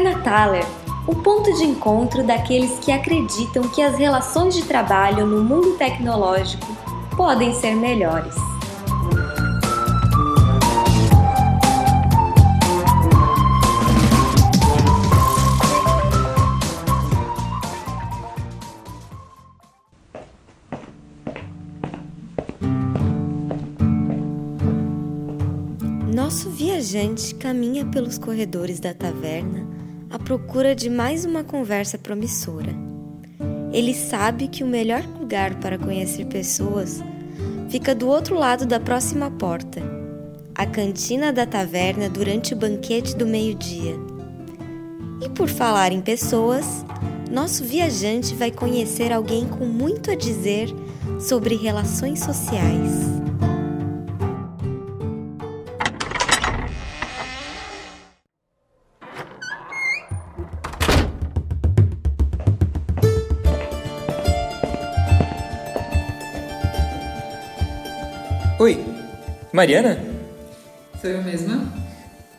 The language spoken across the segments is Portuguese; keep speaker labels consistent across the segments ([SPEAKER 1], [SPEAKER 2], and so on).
[SPEAKER 1] Taverna Thaler, o ponto de encontro daqueles que acreditam que as relações de trabalho no mundo tecnológico podem ser melhores. Nosso viajante caminha pelos corredores da taverna à procura de mais uma conversa promissora. Ele sabe que o melhor lugar para conhecer pessoas fica do outro lado da próxima porta, a cantina da taverna durante o banquete do meio-dia. E por falar em pessoas, nosso viajante vai conhecer alguém com muito a dizer sobre relações sociais.
[SPEAKER 2] Oi, Mariana?
[SPEAKER 3] Sou eu mesma.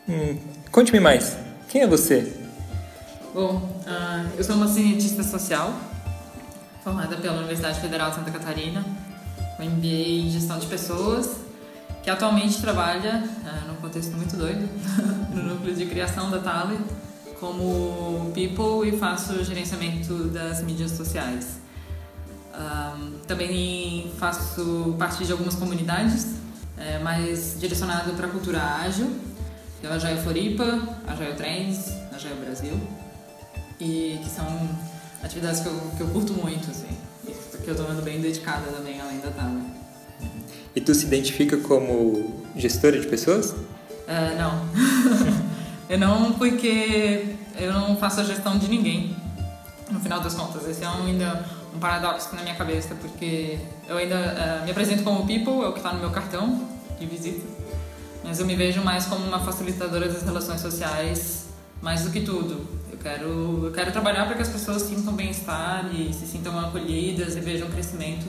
[SPEAKER 2] Hum, Conte-me mais. Quem é você?
[SPEAKER 3] Bom, uh, eu sou uma cientista social, formada pela Universidade Federal de Santa Catarina, com MBA em Gestão de Pessoas, que atualmente trabalha, uh, num contexto muito doido, no núcleo de criação da Thaler, como People e faço gerenciamento das mídias sociais. Um, também faço parte de algumas comunidades, é, mais direcionado para a cultura ágil, que é a Agile Floripa, a Agile Trends, a Agile Brasil, e que são atividades que eu, que eu curto muito, assim, que eu estou vendo bem dedicada também, além da Tala.
[SPEAKER 2] E tu se identifica como gestora de pessoas?
[SPEAKER 3] Uh, não. eu não, porque eu não faço a gestão de ninguém, no final das contas. Esse é um, ainda um paradoxo na minha cabeça, porque eu ainda uh, me apresento como people, é o que está no meu cartão de visita, mas eu me vejo mais como uma facilitadora das relações sociais, mais do que tudo. Eu quero, eu quero trabalhar para que as pessoas sintam bem-estar e se sintam acolhidas e vejam crescimento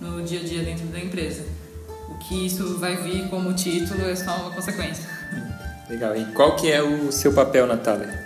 [SPEAKER 3] no dia a dia dentro da empresa. O que isso vai vir como título é só uma consequência.
[SPEAKER 2] Legal. E qual que é o seu papel na Thaler?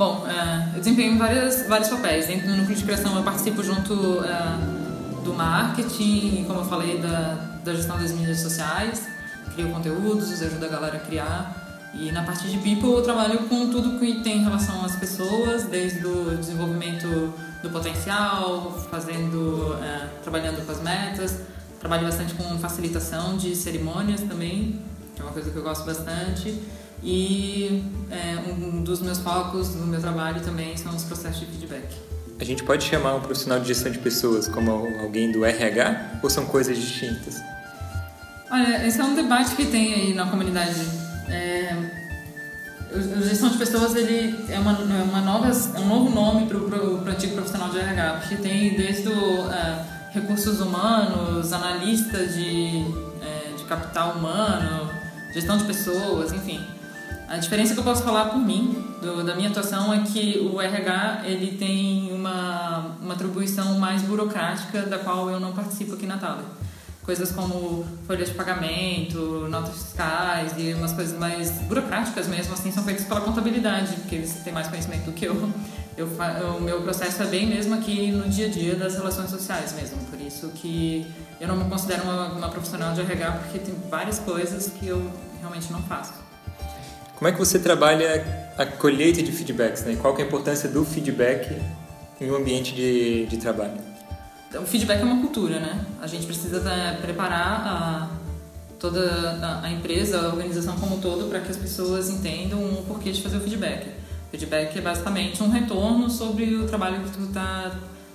[SPEAKER 3] Bom, uh, eu desempenho várias, vários papéis. Dentro do núcleo de criação eu participo junto uh, do marketing, como eu falei, da, da gestão das mídias sociais, crio conteúdos, ajudo a galera a criar. E na parte de people eu trabalho com tudo que tem relação às pessoas, desde o desenvolvimento do potencial, fazendo, uh, trabalhando com as metas, trabalho bastante com facilitação de cerimônias também, que é uma coisa que eu gosto bastante. E é, um dos meus focos do meu trabalho também são os processos de feedback.
[SPEAKER 2] A gente pode chamar um profissional de gestão de pessoas como alguém do RH ou são coisas distintas?
[SPEAKER 3] Olha, esse é um debate que tem aí na comunidade. É, o gestão de pessoas ele é uma, é uma nova, é um novo nome para o antigo profissional de RH, porque tem desde o, uh, recursos humanos, analista de, é, de capital humano, gestão de pessoas, enfim. A diferença que eu posso falar por mim, do, da minha atuação, é que o RH ele tem uma, uma atribuição mais burocrática da qual eu não participo aqui na Thaler. Coisas como folhas de pagamento, notas fiscais e umas coisas mais burocráticas mesmo, assim, são feitas pela contabilidade, porque eles têm mais conhecimento do que eu. eu o meu processo é bem mesmo aqui no dia a dia das relações sociais mesmo, por isso que eu não me considero uma, uma profissional de RH, porque tem várias coisas que eu realmente não faço.
[SPEAKER 2] Como é que você trabalha a colheita de feedbacks? Né? Qual é a importância do feedback em um ambiente de, de trabalho?
[SPEAKER 3] O feedback é uma cultura, né? A gente precisa né, preparar a, toda a empresa, a organização como um todo, para que as pessoas entendam o porquê de fazer o feedback. Feedback é basicamente um retorno sobre o trabalho que tu está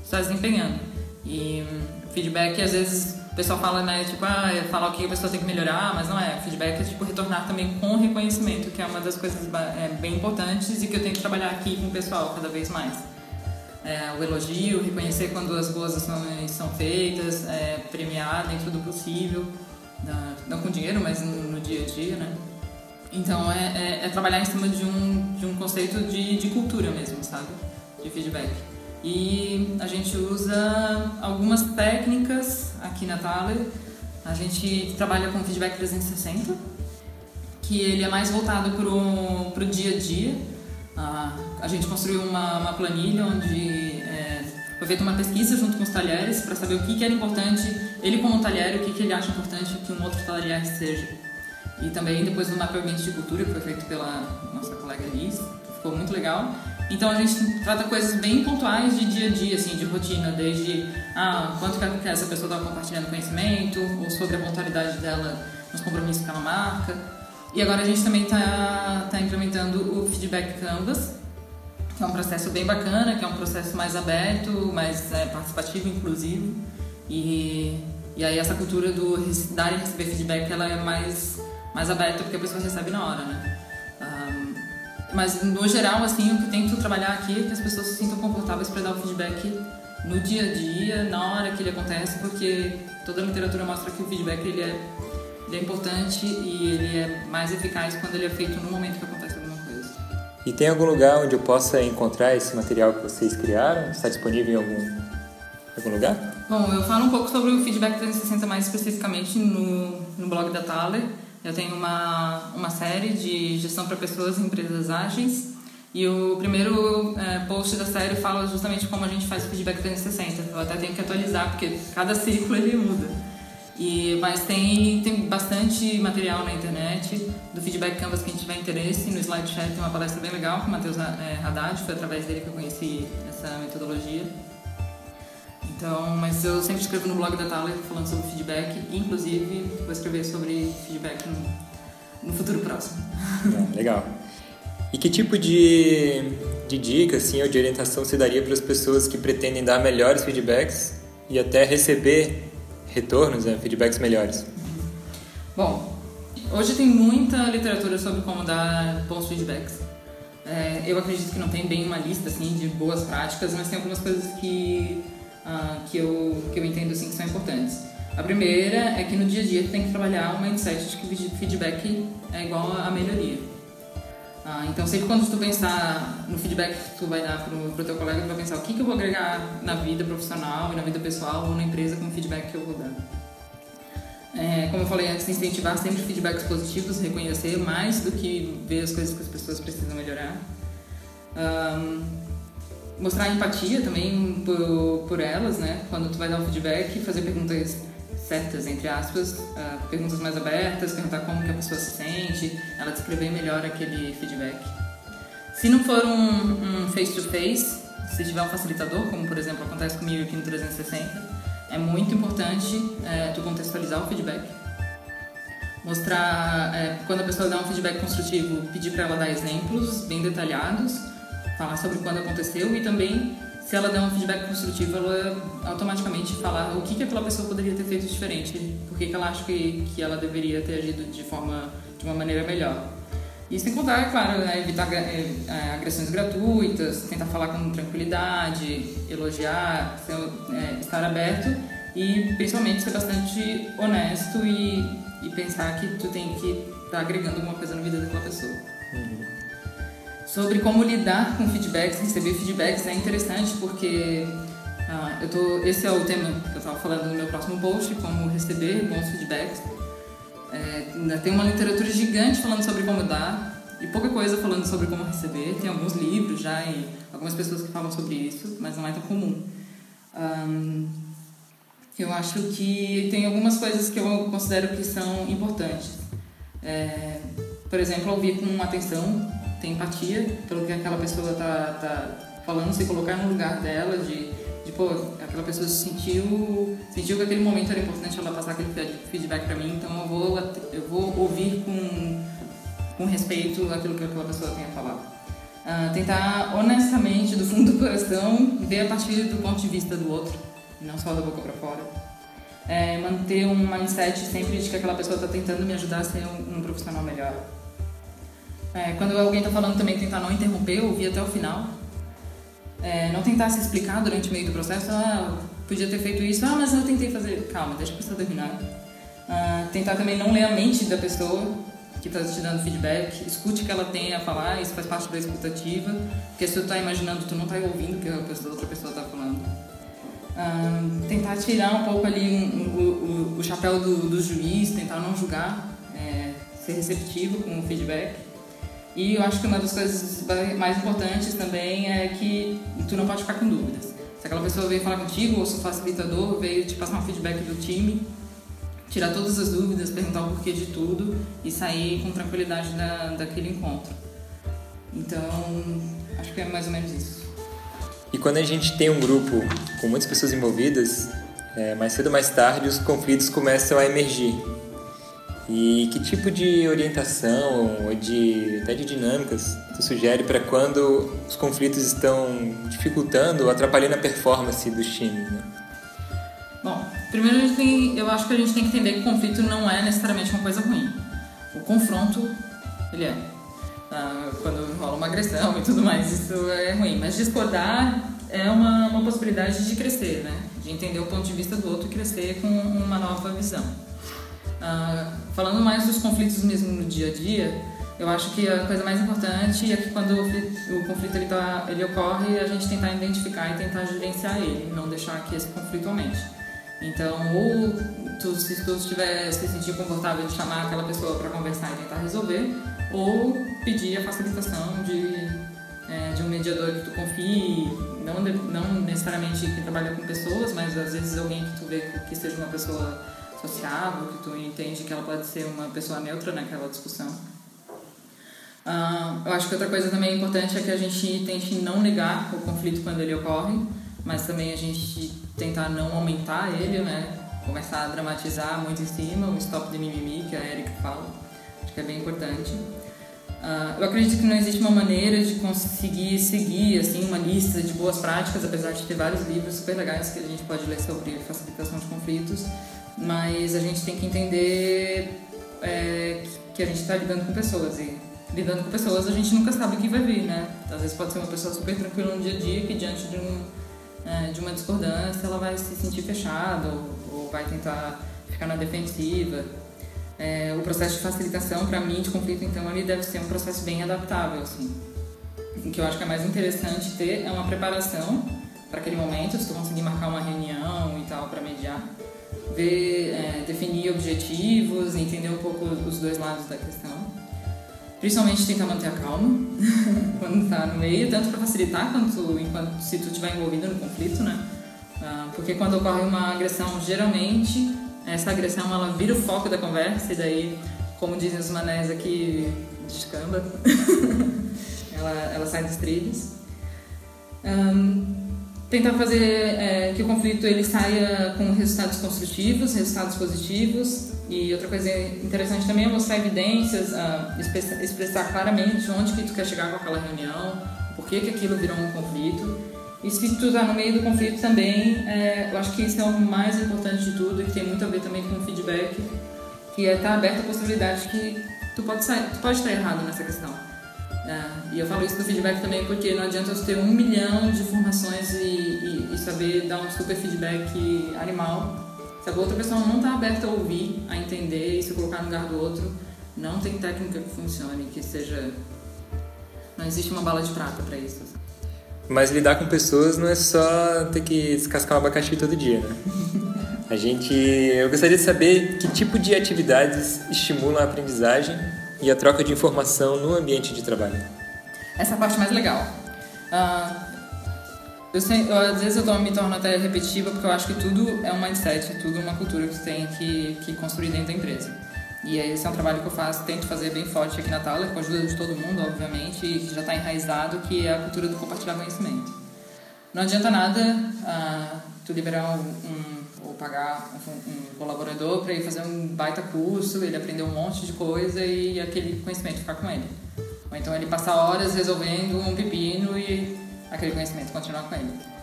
[SPEAKER 3] tá desempenhando. E o feedback, às vezes, o pessoal fala, né, tipo, ah, é falar o que a pessoa tem que melhorar, mas não é. Feedback é, tipo, retornar também com reconhecimento, que é uma das coisas é, bem importantes e que eu tenho que trabalhar aqui com o pessoal cada vez mais. É, o elogio, reconhecer quando as boas ações são feitas, é, premiar dentro do possível, não com dinheiro, mas no, no dia a dia, né? Então, é, é, é, trabalhar em cima de um, de um conceito de, de cultura mesmo, sabe? De feedback. E a gente usa algumas técnicas aqui na Thaler. A gente trabalha com feedback 360, que ele é mais voltado para o dia a dia. A gente construiu uma, uma planilha onde é, foi feita uma pesquisa junto com os talheres para saber o que, que era importante, ele como talher, o que, que ele acha importante que um outro talher seja. E também depois do mapeamento de cultura que foi feito pela nossa colega Liz, ficou muito legal. Então a gente trata coisas bem pontuais de dia a dia, assim, de rotina, desde ah, quanto que essa pessoa está compartilhando conhecimento, ou sobre a pontualidade dela nos compromissos que ela marca. E agora a gente também está tá implementando o Feedback Canvas, que é um processo bem bacana, que é um processo mais aberto, mais é, participativo, inclusivo. E, e aí essa cultura do dar e receber feedback, ela é mais, mais aberta porque a pessoa recebe na hora, né? Mas, no geral, assim, o que tento trabalhar aqui é que as pessoas se sintam confortáveis para dar o feedback no dia a dia, na hora que ele acontece, porque toda a literatura mostra que o feedback ele é, ele é importante e ele é mais eficaz quando ele é feito no momento que acontece alguma coisa.
[SPEAKER 2] E tem algum lugar onde eu possa encontrar esse material que vocês criaram? Está disponível em algum, algum lugar?
[SPEAKER 3] Bom, eu falo um pouco sobre o feedback 360 mais especificamente no, no blog da Thaler eu tenho uma, uma série de gestão para pessoas e empresas ágeis. E o primeiro é, post da série fala justamente como a gente faz o feedback 360. Eu até tenho que atualizar, porque cada ciclo ele muda. E, mas tem, tem bastante material na internet do feedback Canvas que a gente tiver interesse. No SlideShare tem uma palestra bem legal com o Matheus é, Haddad, foi através dele que eu conheci essa metodologia. Então, mas eu sempre escrevo no blog da Thaler falando sobre feedback, inclusive vou escrever sobre feedback no, no futuro próximo.
[SPEAKER 2] É, legal. E que tipo de, de dica assim, ou de orientação você daria para as pessoas que pretendem dar melhores feedbacks e até receber retornos, né, feedbacks melhores?
[SPEAKER 3] Bom, hoje tem muita literatura sobre como dar bons feedbacks. É, eu acredito que não tem bem uma lista assim de boas práticas, mas tem algumas coisas que uh, que, eu, que eu entendo assim, que são importantes. A primeira é que no dia a dia tu tem que trabalhar um mindset de que feedback é igual a melhoria. Uh, então sempre quando tu pensar no feedback que tu vai dar pro, pro teu colega, tu vai pensar o que, que eu vou agregar na vida profissional e na vida pessoal ou na empresa com o feedback que eu vou dar. É, como eu falei antes, incentivar sempre feedbacks positivos, reconhecer mais do que ver as coisas que as pessoas precisam melhorar. Um, mostrar empatia também por, por elas, né? Quando tu vai dar um feedback, fazer perguntas certas, entre aspas, uh, perguntas mais abertas, perguntar como que a pessoa se sente, ela descrever melhor aquele feedback. Se não for um face-to-face, -face, se tiver um facilitador, como por exemplo acontece comigo aqui no 360, é muito importante é, tu contextualizar o feedback. Mostrar, é, quando a pessoa dá um feedback construtivo, pedir para ela dar exemplos bem detalhados, falar sobre quando aconteceu e também se ela der um feedback construtivo, ela automaticamente falar o que, que aquela pessoa poderia ter feito diferente, por que, ela acha que, que ela deveria ter agido de forma de uma maneira melhor. E sem contar, é claro, né, evitar é, é, agressões gratuitas, tentar falar com tranquilidade, elogiar, ser, é, estar aberto e principalmente ser bastante honesto e, e pensar que tu tem que estar tá agregando alguma coisa na vida daquela pessoa. Uhum sobre como lidar com feedbacks, receber feedbacks é interessante porque ah, eu tô, esse é o tema que eu estava falando no meu próximo post, como receber bons feedbacks. É, ainda tem uma literatura gigante falando sobre como dar e pouca coisa falando sobre como receber. Tem alguns livros já e algumas pessoas que falam sobre isso, mas não é tão comum. Um, eu acho que tem algumas coisas que eu considero que são importantes. É, por exemplo, ouvir com atenção ter empatia pelo que aquela pessoa tá, tá falando, se colocar no lugar dela, de, de pô, aquela pessoa se sentiu, sentiu que aquele momento era importante ela passar aquele feedback para mim, então eu vou, eu vou ouvir com, com respeito aquilo que aquela pessoa tem a falar. Uh, tentar honestamente, do fundo do coração, ver a partir do ponto de vista do outro, não só da boca para fora. É, manter um mindset sempre de que aquela pessoa está tentando me ajudar a ser um, um profissional melhor. É, quando alguém está falando também, tentar não interromper, ouvir até o final. É, não tentar se explicar durante o meio do processo, ah, podia ter feito isso, ah, mas eu tentei fazer. Calma, deixa a pessoa terminar. Ah, tentar também não ler a mente da pessoa que está te dando feedback, escute o que ela tem a falar, isso faz parte da escutativa, porque se tu está imaginando, tu não está ouvindo o que a pessoa, outra pessoa está falando. Ah, tentar tirar um pouco ali um, um, o, o, chapéu do, do, juiz, tentar não julgar, é, ser receptivo com o feedback E eu acho que uma das coisas mais importantes também é que tu não pode ficar com dúvidas. Se aquela pessoa veio falar contigo, ou se o facilitador veio te passar um feedback do time, tirar todas as dúvidas, perguntar o porquê de tudo e sair com tranquilidade da, daquele encontro. Então, acho que é mais ou menos isso.
[SPEAKER 2] E quando a gente tem um grupo com muitas pessoas envolvidas, é, mais cedo ou mais tarde os conflitos começam a emergir. E que tipo de orientação ou de até de dinâmicas tu sugere para quando os conflitos estão dificultando ou atrapalhando a performance dos times? Né?
[SPEAKER 3] Bom, primeiro a gente tem, eu acho que a gente tem que entender que o conflito não é necessariamente uma coisa ruim. O confronto, ele é. Ah, quando rola uma agressão e tudo mais, isso é ruim. Mas discordar é uma, uma possibilidade de crescer, né? De entender o ponto de vista do outro e crescer com uma nova visão. Ah, falando mais dos conflitos mesmo no dia a dia, eu acho que a coisa mais importante é que quando o, conflito ele, tá, ele ocorre, a gente tentar identificar e tentar gerenciar ele, não deixar que esse conflito aumente. Então, ou tu, se tu estiver se sentir confortável de chamar aquela pessoa para conversar e tentar resolver, ou pedir a facilitação de, é, de um mediador que tu confie, não, não necessariamente que trabalha com pessoas, mas às vezes alguém que tu vê que seja uma pessoa sociável, que tu entende que ela pode ser uma pessoa neutra naquela discussão. Uh, eu acho que outra coisa também importante é que a gente tente não negar o conflito quando ele ocorre, mas também a gente tentar não aumentar ele, né? Começar a dramatizar muito em cima, o stop de mimimi que a Erika fala. Acho que é bem importante. Uh, eu acredito que não existe uma maneira de conseguir seguir assim uma lista de boas práticas, apesar de ter vários livros super legais que a gente pode ler sobre facilitação de conflitos mas a gente tem que entender é, que a gente está lidando com pessoas e lidando com pessoas a gente nunca sabe o que vai vir, né? Às vezes pode ser uma pessoa super tranquila no dia a dia que diante de, um, é, de uma discordância ela vai se sentir fechada ou, ou vai tentar ficar na defensiva. É, o processo de facilitação para mim de conflito então ele deve ser um processo bem adaptável assim. O que eu acho que é mais interessante ter é uma preparação para aquele momento, se tu conseguir marcar uma reunião e tal para mediar ver, é, definir objetivos, entender um pouco os dois lados da questão. Principalmente tentar manter a calma quando está no meio, tanto para facilitar quanto enquanto se tu estiver envolvido no conflito, né? Ah, porque quando ocorre uma agressão, geralmente essa agressão ela vira o foco da conversa e daí, como dizem os manés aqui, descamba, ela, ela sai dos trilhos. Um, tentar fazer é, que o conflito ele saia com resultados construtivos, resultados positivos. E outra coisa interessante também é mostrar evidências, uh, expressar claramente onde que tu quer chegar com aquela reunião, por que, que aquilo virou um conflito. E se tu está no meio do conflito também, é, eu acho que isso é o mais importante de tudo e que tem muito a ver também com o feedback, que é estar tá aberto à possibilidade que tu pode, sair, tu pode estar errado nessa questão. É, e eu falo isso do feedback também porque não adianta eu ter um milhão de informações e, e, e saber dar um super feedback animal. Se a outra pessoa não está aberta a ouvir, a entender e se colocar no lugar do outro, não tem técnica que funcione, que seja. Não existe uma bala de prata para isso.
[SPEAKER 2] Mas lidar com pessoas não é só ter que descascar um abacaxi todo dia, né? A gente, eu gostaria de saber que tipo de atividades estimulam a aprendizagem e a troca de informação no ambiente de trabalho.
[SPEAKER 3] Essa é a parte mais legal. Uh, eu, sei, eu, às vezes eu me torno até repetitiva porque eu acho que tudo é um mindset, tudo é uma cultura que você tem que, que construir dentro da empresa. E esse é um trabalho que eu faço, tento fazer bem forte aqui na Thaler, com a ajuda de todo mundo, obviamente, e que já está enraizado, que é a cultura do compartilhar conhecimento. Não adianta nada uh, tu liberar um, um pagar um, um colaborador para ir fazer um baita curso, ele aprender um monte de coisa e aquele conhecimento ficar com ele. Ou então ele passar horas resolvendo um pepino e aquele conhecimento continuar com ele.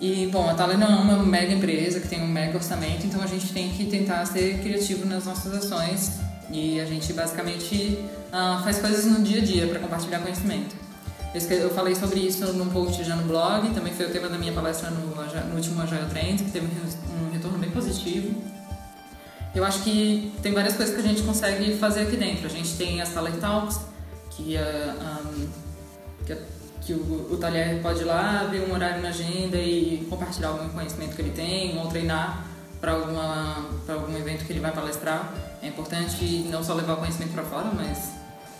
[SPEAKER 3] E, bom, a Thaler não é uma mega empresa que tem um mega orçamento, então a gente tem que tentar ser criativo nas nossas ações e a gente basicamente uh, faz coisas no dia a dia para compartilhar conhecimento. Eu falei sobre isso num post já no blog, também foi o tema da minha palestra no, no último Agile Trends, que teve um retorno bem positivo. Eu acho que tem várias coisas que a gente consegue fazer aqui dentro. A gente tem as Talent Talks, que, uh, um, que, que o, o talher pode ir lá, ver um horário na agenda e compartilhar algum conhecimento que ele tem, ou treinar para algum evento que ele vai palestrar. É importante não só levar o conhecimento para fora, mas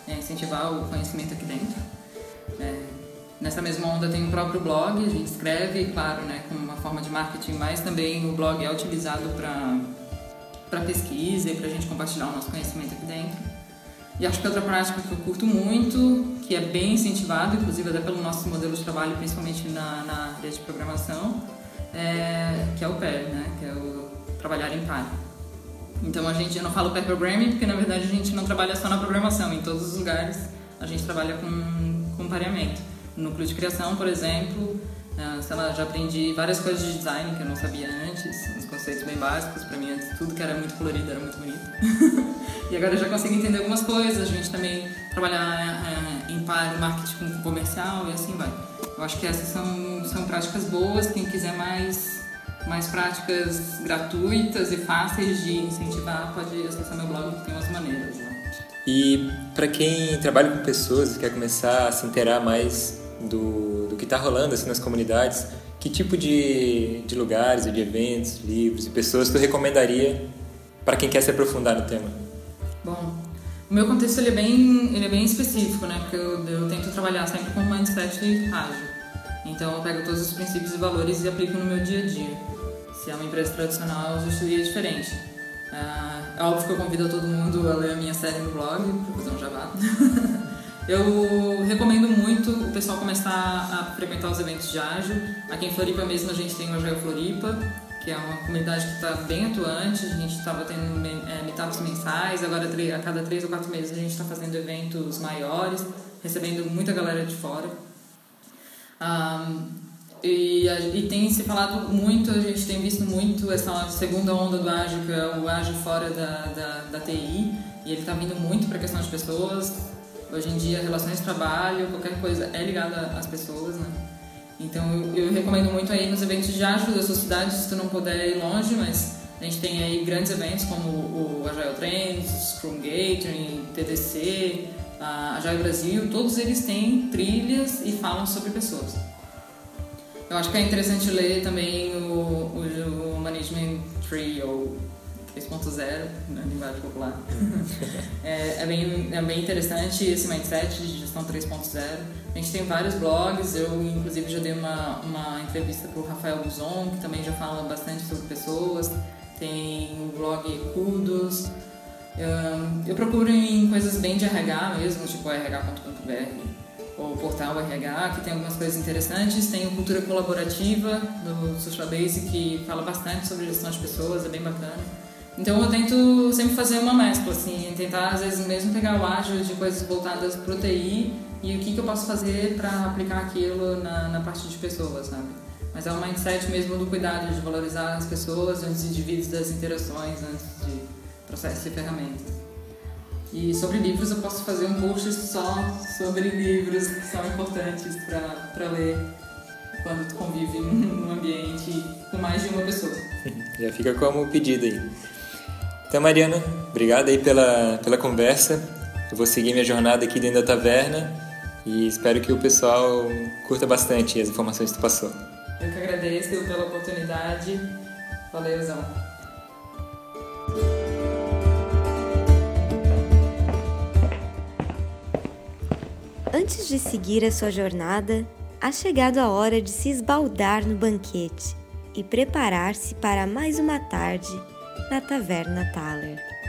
[SPEAKER 3] é, incentivar o conhecimento aqui dentro. É, nessa mesma onda tem o próprio blog, a gente escreve, claro, né, como uma forma de marketing, mas também o blog é utilizado para pesquisa e para a gente compartilhar o nosso conhecimento aqui dentro. E acho que outra prática que eu curto muito, que é bem incentivado, inclusive até pelo nosso modelo de trabalho, principalmente na, na área de programação, é, que é o pair, né, que é o trabalhar em par. Então a gente, eu não falo pair programming porque na verdade a gente não trabalha só na programação, em todos os lugares a gente trabalha com, com pareamento. No núcleo de criação, por exemplo, uh, sei lá, já aprendi várias coisas de design que eu não sabia antes, uns conceitos bem básicos, para mim tudo que era muito colorido era muito bonito. e agora eu já consigo entender algumas coisas, a gente também trabalhar uh, em par marketing comercial e assim vai. Eu acho que essas são, são práticas boas, quem quiser mais mais práticas gratuitas e fáceis de incentivar, pode acessar meu blog tem umas maneiras. Né?
[SPEAKER 2] E para quem trabalha com pessoas e quer começar a se inteirar mais do, do que está rolando assim, nas comunidades, que tipo de, de lugares, de eventos, livros e pessoas tu recomendaria para quem quer se aprofundar no tema?
[SPEAKER 3] Bom, o meu contexto ele é bem, ele é bem específico, né? Porque eu, eu tento trabalhar sempre com um mindset ágil. Então eu pego todos os princípios e valores e aplico no meu dia a dia. Se é uma empresa tradicional, eu seria diferente. Uh, é óbvio que eu convido todo mundo a ler a minha série no blog, um jabá. eu recomendo muito o pessoal começar a frequentar os eventos de ágil. Aqui em Floripa mesmo a gente tem o Agile Floripa, que é uma comunidade que está bem atuante. A gente estava tendo é, meetups mensais, agora a cada três ou quatro meses a gente está fazendo eventos maiores, recebendo muita galera de fora. Um, e, e, tem se falado muito, a gente tem visto muito essa segunda onda do ágil, que é o ágil fora da, da, da TI, e ele está vindo muito para a questão de pessoas. Hoje em dia, relações de trabalho, qualquer coisa é ligada às pessoas, né? Então, eu, eu recomendo muito aí nos eventos de ágil da sua cidade, se tu não puder ir longe, mas a gente tem aí grandes eventos como o Agile Trends, Scrum Gathering, TDC, a Agile Brasil, todos eles têm trilhas e falam sobre pessoas. Eu acho que é interessante ler também o, o, o Management Tree, ou 3.0, na linguagem popular. é, é, bem, é bem interessante esse mindset de gestão 3.0. A gente tem vários blogs, eu inclusive já dei uma, uma entrevista para o Rafael Guzon, que também já fala bastante sobre pessoas. Tem o blog Kudos, eu procuro em coisas bem de RH mesmo, tipo rh.com.br ou portal RH, que tem algumas coisas interessantes. Tem o Cultura Colaborativa do Social Base, que fala bastante sobre gestão de pessoas, é bem bacana. Então eu tento sempre fazer uma mescla, assim, tentar às vezes mesmo pegar o ágil de coisas voltadas para o TI e o que, que eu posso fazer para aplicar aquilo na, na parte de pessoas, sabe? Mas é um mindset mesmo do cuidado de valorizar as pessoas, os indivíduos das interações antes de processo e ferramentas. E sobre livros eu posso fazer um post só sobre livros que são importantes para ler quando tu convive num ambiente com mais de uma pessoa.
[SPEAKER 2] Já fica como pedido aí. Então, Mariana, obrigado aí pela, pela conversa. Eu vou seguir minha jornada aqui dentro da taverna e espero que o pessoal curta bastante as informações que tu passou.
[SPEAKER 3] Eu que agradeço pela oportunidade. Valeuzão.
[SPEAKER 1] Antes de seguir a sua jornada, ha chegado a hora de se esbaldar no banquete e preparar-se para mais uma tarde na Taverna Thaler.